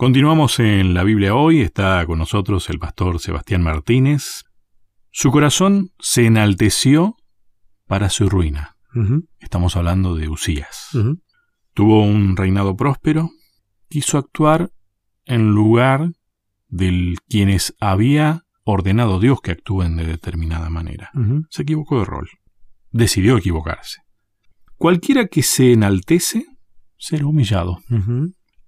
Continuamos en la Biblia hoy, está con nosotros el pastor Sebastián Martínez. Su corazón se enalteció para su ruina. Estamos hablando de Usías. Tuvo un reinado próspero, quiso actuar en lugar de quienes había ordenado Dios que actúen de determinada manera. Se equivocó de rol. Decidió equivocarse. Cualquiera que se enaltece será humillado.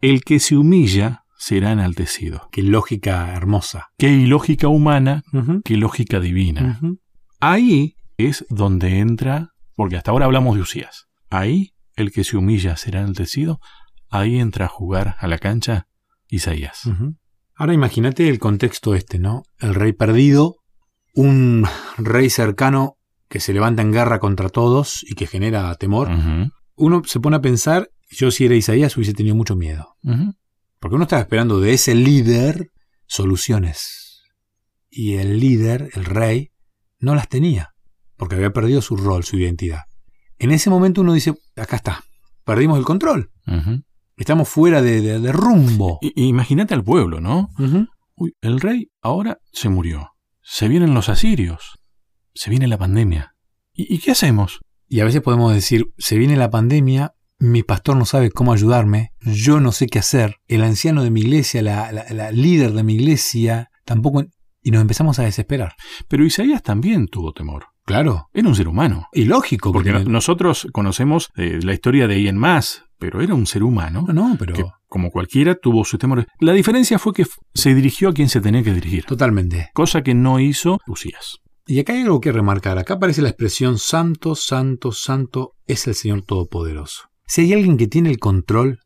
El que se humilla será enaltecido. Qué lógica hermosa. Qué ilógica humana, qué lógica divina. Ahí es donde entra, porque hasta ahora hablamos de Usías. Ahí el que se humilla será enaltecido. Ahí entra a jugar a la cancha Isaías. Ahora imagínate el contexto este, ¿no? El rey perdido, un rey cercano que se levanta en guerra contra todos y que genera temor. Uno se pone a pensar yo si era Isaías hubiese tenido mucho miedo. Porque uno estaba esperando de ese líder soluciones. Y el líder, el rey, no las tenía, porque había perdido su rol, su identidad. En ese momento uno dice, acá está, perdimos el control. Estamos fuera de, rumbo. Imagínate al pueblo, ¿no? Uy, el rey ahora se murió. Se vienen los asirios. Se viene la pandemia. ¿Y qué hacemos? Y a veces podemos decir, se viene la pandemia, mi pastor no sabe cómo ayudarme, yo no sé qué hacer, el anciano de mi iglesia, la, líder de mi iglesia, tampoco... Y nos empezamos a desesperar. Pero Isaías también tuvo temor. Claro. Era un ser humano. Y lógico. Porque, nosotros conocemos eh, la historia de Ian Más, pero era un ser humano. No, no, pero... Que, como cualquiera, tuvo sus temores. La diferencia fue que se dirigió a quien se tenía que dirigir. Totalmente. Cosa que no hizo Usías. Y acá hay algo que remarcar. Acá aparece la expresión Santo, Santo, Santo es el Señor Todopoderoso. Si hay alguien que tiene el control,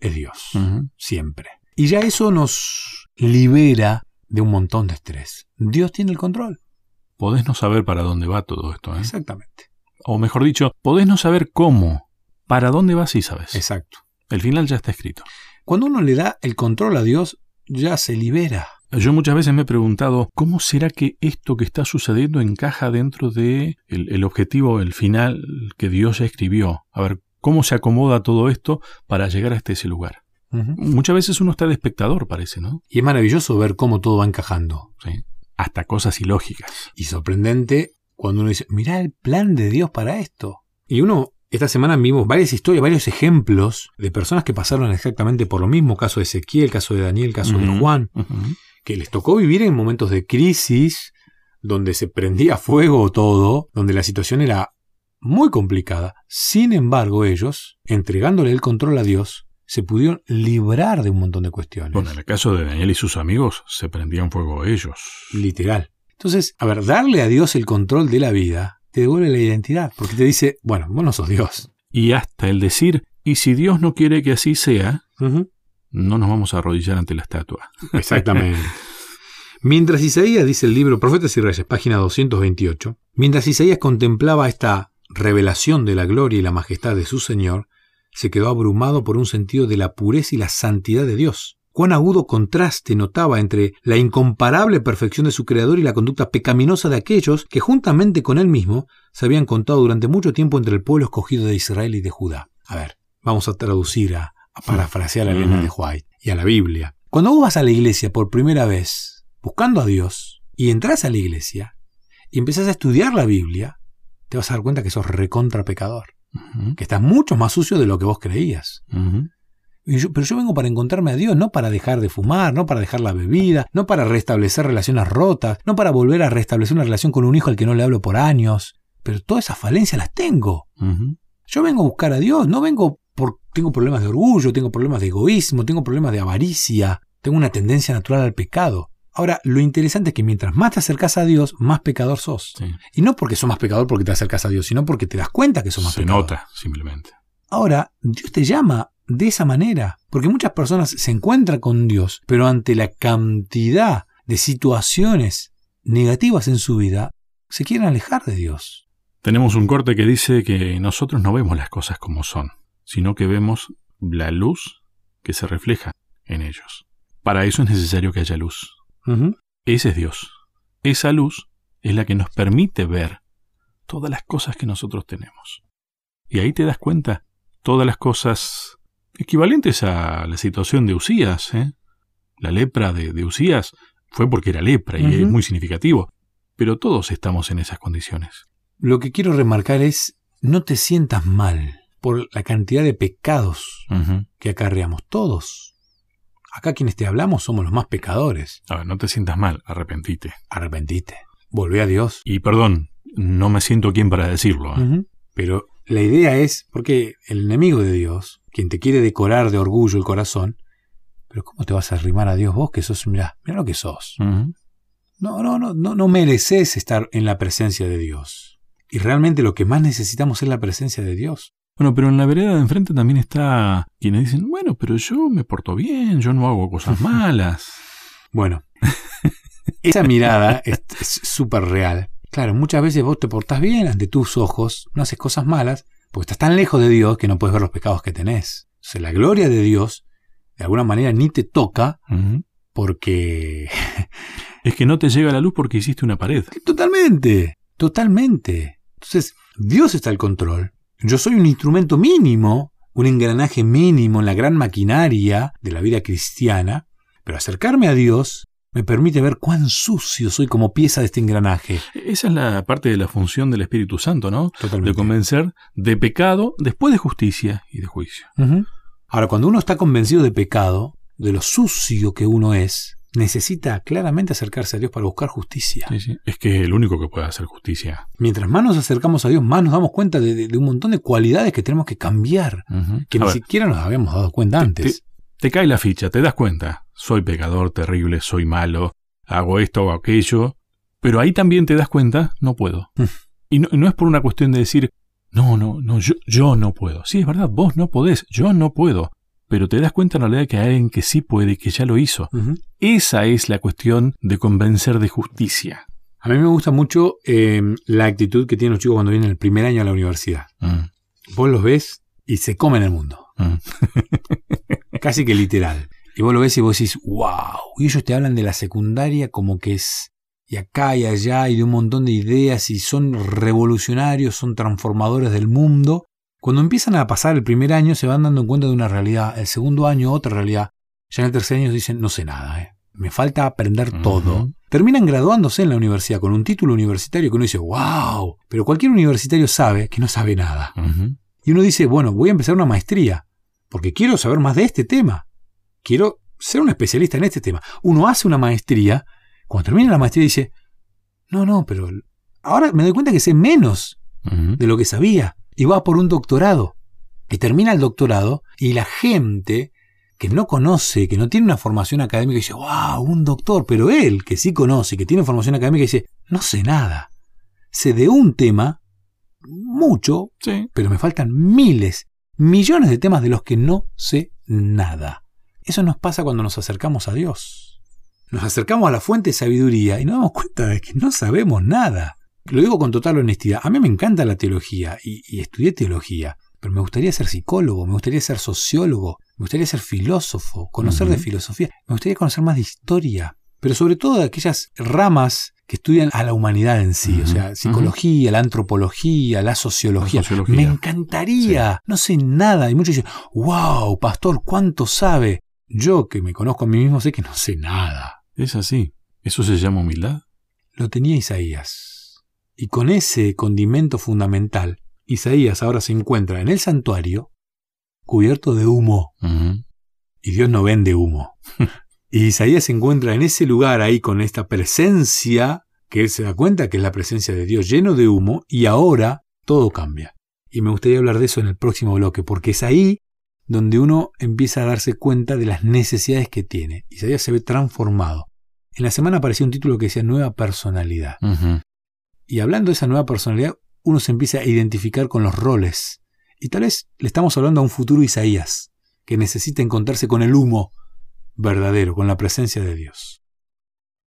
es Dios, siempre. Y ya eso nos libera de un montón de estrés. Dios tiene el control. Podés no saber para dónde va todo esto. ¿eh? Exactamente. O mejor dicho, podés no saber cómo. Para dónde vas sí sabes. Exacto. El final ya está escrito. Cuando uno le da el control a Dios, ya se libera. Yo muchas veces me he preguntado, ¿cómo será que esto que está sucediendo encaja dentro de el, el objetivo, el final que Dios ya escribió? A ver, cómo se acomoda todo esto para llegar hasta ese lugar. Muchas veces uno está de espectador, parece, ¿no? Y es maravilloso ver cómo todo va encajando. Sí. Hasta cosas ilógicas. Y sorprendente cuando uno dice, mirá el plan de Dios para esto. Y uno, esta semana vimos varias historias, varios ejemplos de personas que pasaron exactamente por lo mismo, caso de Ezequiel, caso de Daniel, caso de Juan, que les tocó vivir en momentos de crisis, donde se prendía fuego todo, donde la situación era muy complicada. Sin embargo, ellos, entregándole el control a Dios, se pudieron librar de un montón de cuestiones. Bueno, en el caso de Daniel y sus amigos, se prendían fuego ellos. Literal. Entonces, a ver, darle a Dios el control de la vida te devuelve la identidad, porque te dice, bueno, vos no sos Dios. Y hasta el decir, y si Dios no quiere que así sea, no nos vamos a arrodillar ante la estatua. Exactamente. Mientras Isaías, dice el libro Profetas y Reyes, página 228, mientras Isaías contemplaba esta revelación de la gloria y la majestad de su Señor, se quedó abrumado por un sentido de la pureza y la santidad de Dios. Cuán agudo contraste notaba entre la incomparable perfección de su Creador y la conducta pecaminosa de aquellos que juntamente con él mismo se habían contado durante mucho tiempo entre el pueblo escogido de Israel y de Judá. A ver, vamos a traducir, a, parafrasear a Elena de White y a la Biblia. Cuando vos vas a la iglesia por primera vez, buscando a Dios, y entras a la iglesia, y empezás a estudiar la Biblia, te vas a dar cuenta que sos recontra pecador. Que estás mucho más sucio de lo que vos creías. pero yo vengo para encontrarme a Dios, no para dejar de fumar, no para dejar la bebida, no para restablecer relaciones rotas, no para volver a restablecer una relación con un hijo al que no le hablo por años. Pero todas esas falencias las tengo. Yo vengo a buscar a Dios, no vengo porque tengo problemas de orgullo, tengo problemas de egoísmo, tengo problemas de avaricia, tengo una tendencia natural al pecado. Ahora, lo interesante es que mientras más te acercas a Dios, más pecador sos. Y no porque sos más pecador porque te acercas a Dios, sino porque te das cuenta que sos más pecador. Se nota, simplemente. Ahora, Dios te llama de esa manera, porque muchas personas se encuentran con Dios, pero ante la cantidad de situaciones negativas en su vida, se quieren alejar de Dios. Tenemos un corte que dice que nosotros no vemos las cosas como son, sino que vemos la luz que se refleja en ellos. Para eso es necesario que haya luz. Ese es Dios. Esa luz es la que nos permite ver todas las cosas que nosotros tenemos. Y ahí te das cuenta todas las cosas equivalentes a la situación de Usías. ¿eh? La lepra de, de Usías fue porque era lepra y es muy significativo, pero todos estamos en esas condiciones. Lo que quiero remarcar es, no te sientas mal por la cantidad de pecados que acarreamos todos. Acá quienes te hablamos somos los más pecadores. A ver, no te sientas mal, arrepentite. Arrepentite. Volvé a Dios. Y perdón, no me siento quien para decirlo. ¿eh? Pero la idea es, porque el enemigo de Dios, quien te quiere decorar de orgullo el corazón, pero ¿cómo te vas a arrimar a Dios vos que sos, mira, mira lo que sos? No, no, no, no, no mereces estar en la presencia de Dios. Y realmente lo que más necesitamos es la presencia de Dios. Bueno, pero en la vereda de enfrente también está quienes dicen, bueno, pero yo me porto bien, yo no hago cosas malas. bueno, esa mirada es súper real. Claro, muchas veces vos te portás bien ante tus ojos, no haces cosas malas, porque estás tan lejos de Dios que no puedes ver los pecados que tenés. O sea, la gloria de Dios, de alguna manera, ni te toca porque... es que no te llega la luz porque hiciste una pared. Totalmente, totalmente. Entonces, Dios está al control yo soy un instrumento mínimo, un engranaje mínimo en la gran maquinaria de la vida cristiana, pero acercarme a Dios me permite ver cuán sucio soy como pieza de este engranaje. Esa es la parte de la función del Espíritu Santo, ¿no? Totalmente. De convencer de pecado después de justicia y de juicio. Ahora, cuando uno está convencido de pecado, de lo sucio que uno es, necesita claramente acercarse a Dios para buscar justicia. Es que es el único que puede hacer justicia. Mientras más nos acercamos a Dios, más nos damos cuenta de, un montón de cualidades que tenemos que cambiar, que ni siquiera nos habíamos dado cuenta antes. Te, cae la ficha, te das cuenta. Soy pecador terrible, soy malo, hago esto o aquello. Pero ahí también te das cuenta, no puedo. Mm. y, no, no, es por una cuestión de decir, no, no, no, yo, yo no puedo. Sí, es verdad, vos no podés, yo no puedo pero te das cuenta en realidad que hay alguien que sí puede que ya lo hizo. Esa es la cuestión de convencer de justicia. A mí me gusta mucho em, la actitud que tienen los chicos cuando vienen el primer año a la universidad. Mm. Vos los ves y se comen el mundo. Mm. Casi que literal. Y vos lo ves y vos decís, wow. Y ellos te hablan de la secundaria como que es y acá y allá y de un montón de ideas y son revolucionarios, son transformadores del mundo cuando empiezan a pasar el primer año se van dando cuenta de una realidad, el segundo año otra realidad, ya en el tercer año dicen no sé nada, eh. me falta aprender todo. Terminan graduándose en la universidad con un título universitario que uno dice, wow, pero cualquier universitario sabe que no sabe nada. Y uno dice, bueno, voy a empezar una maestría, porque quiero saber más de este tema, quiero ser un especialista en este tema. Uno hace una maestría, cuando termina la maestría dice, no, no, pero ahora me doy cuenta que sé menos de lo que sabía y va por un doctorado. Y termina el doctorado y la gente que no conoce, que no tiene una formación académica, dice, wow, un doctor, pero él, que sí conoce, que tiene formación académica, dice, no sé nada. Sé de un tema, mucho, pero me faltan miles, millones de temas de los que no sé nada. Eso nos pasa cuando nos acercamos a Dios. Nos acercamos a la fuente de sabiduría y nos damos cuenta de que no sabemos nada. Lo digo con total honestidad. A mí me encanta la teología y, estudié teología, pero me gustaría ser psicólogo, me gustaría ser sociólogo, me gustaría ser filósofo, conocer de filosofía, me gustaría conocer más de historia, pero sobre todo de aquellas ramas que estudian a la humanidad en sí, o sea, psicología, la antropología, la sociología. Me encantaría, no sé nada. Y muchos dicen, wow, pastor, ¿cuánto sabe? Yo que me conozco a mí mismo sé que no sé nada. Es así. ¿Eso se llama humildad? Lo tenía Isaías. Y con ese condimento fundamental, Isaías ahora se encuentra en el santuario cubierto de humo. Y Dios no vende humo. y Isaías se encuentra en ese lugar ahí con esta presencia, que él se da cuenta que es la presencia de Dios lleno de humo, y ahora todo cambia. Y me gustaría hablar de eso en el próximo bloque, porque es ahí donde uno empieza a darse cuenta de las necesidades que tiene. Isaías se ve transformado. En la semana apareció un título que decía Nueva Personalidad. Y hablando de esa nueva personalidad, uno se empieza a identificar con los roles. Y tal vez le estamos hablando a un futuro Isaías, que necesita encontrarse con el humo verdadero, con la presencia de Dios.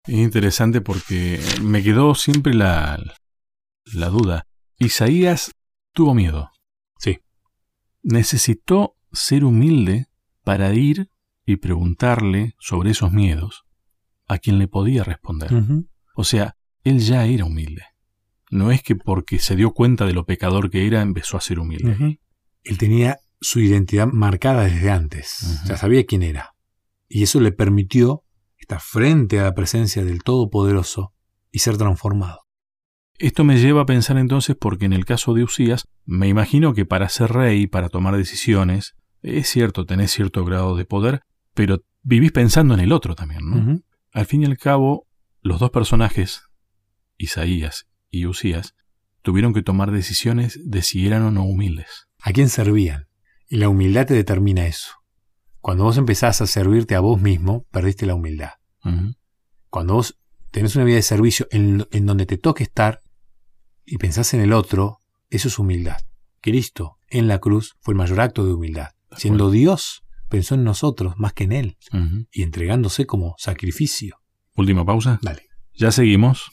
Es interesante porque me quedó siempre la, la duda. Isaías tuvo miedo. Sí. Necesitó ser humilde para ir y preguntarle sobre esos miedos a quien le podía responder. O sea, él ya era humilde. No es que porque se dio cuenta de lo pecador que era empezó a ser humilde. Él tenía su identidad marcada desde antes. Ya sabía quién era. Y eso le permitió estar frente a la presencia del Todopoderoso y ser transformado. Esto me lleva a pensar entonces porque en el caso de Usías, me imagino que para ser rey, para tomar decisiones, es cierto, tenés cierto grado de poder, pero vivís pensando en el otro también, ¿no? Al fin y al cabo, los dos personajes, Isaías y Usías, tuvieron que tomar decisiones de si eran o no humildes. ¿A quién servían? Y la humildad te determina eso. Cuando vos empezás a servirte a vos mismo, perdiste la humildad. Cuando vos tenés una vida de servicio en, en donde te toque estar y pensás en el otro, eso es humildad. Cristo en la cruz fue el mayor acto de humildad. Siendo Dios, pensó en nosotros más que en Él y entregándose como sacrificio. Última pausa. Dale. Ya seguimos.